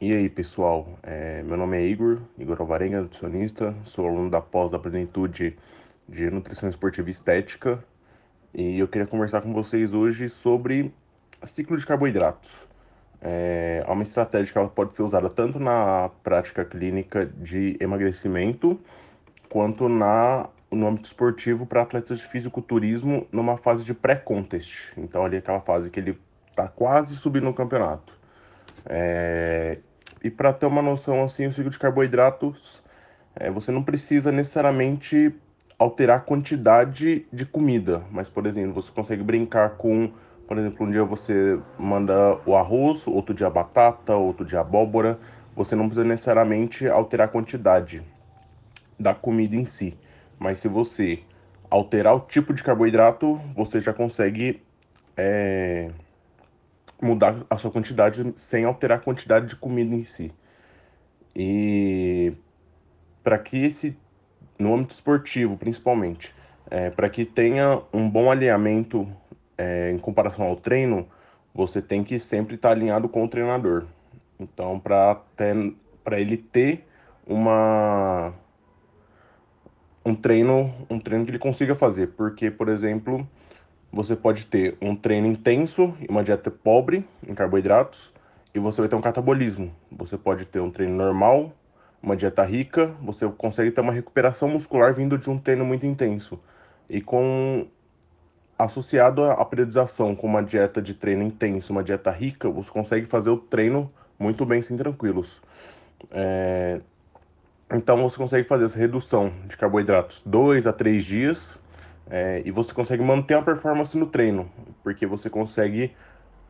E aí, pessoal? É, meu nome é Igor, Igor Alvarenga, nutricionista, sou aluno da pós da Plenitude de Nutrição Esportiva e Estética e eu queria conversar com vocês hoje sobre ciclo de carboidratos. É, é uma estratégia que ela pode ser usada tanto na prática clínica de emagrecimento quanto na, no âmbito esportivo para atletas de fisiculturismo numa fase de pré-contest. Então, ali aquela fase que ele está quase subindo no campeonato. É, e para ter uma noção assim, o ciclo de carboidratos, é, você não precisa necessariamente alterar a quantidade de comida, mas por exemplo, você consegue brincar com, por exemplo, um dia você manda o arroz, outro dia a batata, outro dia a abóbora, você não precisa necessariamente alterar a quantidade da comida em si, mas se você alterar o tipo de carboidrato, você já consegue é, mudar a sua quantidade sem alterar a quantidade de comida em si. E para que esse, no âmbito esportivo principalmente, é, para que tenha um bom alinhamento é, em comparação ao treino, você tem que sempre estar tá alinhado com o treinador. Então, para ele ter uma um treino, um treino que ele consiga fazer, porque, por exemplo, você pode ter um treino intenso e uma dieta pobre em carboidratos e você vai ter um catabolismo. Você pode ter um treino normal, uma dieta rica, você consegue ter uma recuperação muscular vindo de um treino muito intenso. E com associado à periodização com uma dieta de treino intenso, uma dieta rica, você consegue fazer o treino muito bem sem tranquilos. É... Então você consegue fazer essa redução de carboidratos dois a três dias é, e você consegue manter a performance no treino, porque você consegue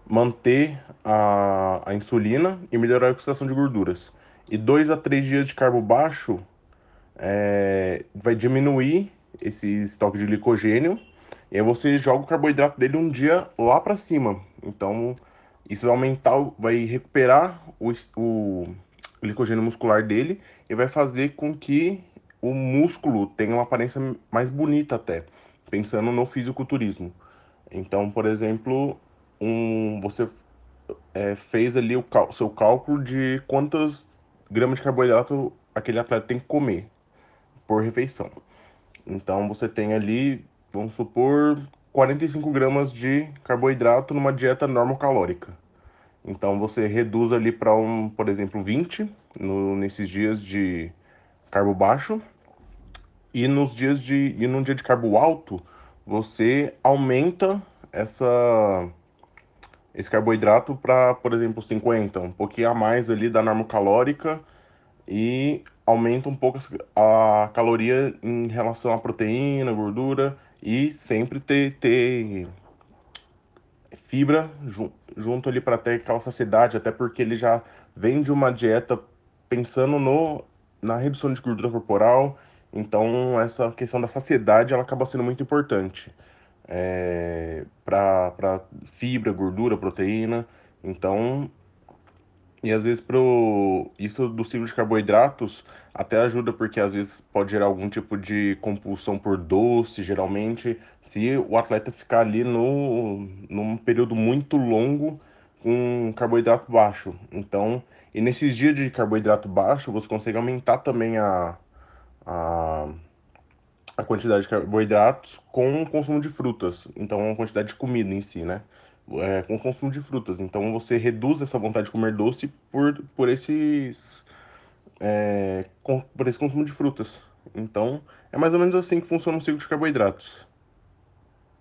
manter a, a insulina e melhorar a oxidação de gorduras. E dois a três dias de carbo baixo é, vai diminuir esse estoque de glicogênio e aí você joga o carboidrato dele um dia lá para cima. Então isso vai aumentar, vai recuperar o, o glicogênio muscular dele e vai fazer com que o músculo tenha uma aparência mais bonita até pensando no fisiculturismo. Então, por exemplo, um, você é, fez ali o seu cálculo de quantas gramas de carboidrato aquele atleta tem que comer por refeição. Então, você tem ali, vamos supor, 45 gramas de carboidrato numa dieta normocalórica. Então, você reduz ali para, um, por exemplo, 20 no, nesses dias de carbo baixo e nos dias de e num dia de carbo alto, você aumenta essa esse carboidrato para, por exemplo, 50, um pouquinho a mais ali da norma calórica e aumenta um pouco a caloria em relação à proteína, gordura e sempre ter, ter fibra junto ali para ter aquela saciedade, até porque ele já vem de uma dieta pensando no, na redução de gordura corporal então, essa questão da saciedade ela acaba sendo muito importante é, para fibra, gordura, proteína. Então, e às vezes pro isso do ciclo de carboidratos até ajuda porque às vezes pode gerar algum tipo de compulsão por doce, geralmente, se o atleta ficar ali no num período muito longo com carboidrato baixo. Então, e nesses dias de carboidrato baixo, você consegue aumentar também a a, a quantidade de carboidratos com o consumo de frutas. Então, a quantidade de comida em si, né? É, com o consumo de frutas. Então, você reduz essa vontade de comer doce por, por esses. É, com, por esse consumo de frutas. Então, é mais ou menos assim que funciona o ciclo de carboidratos.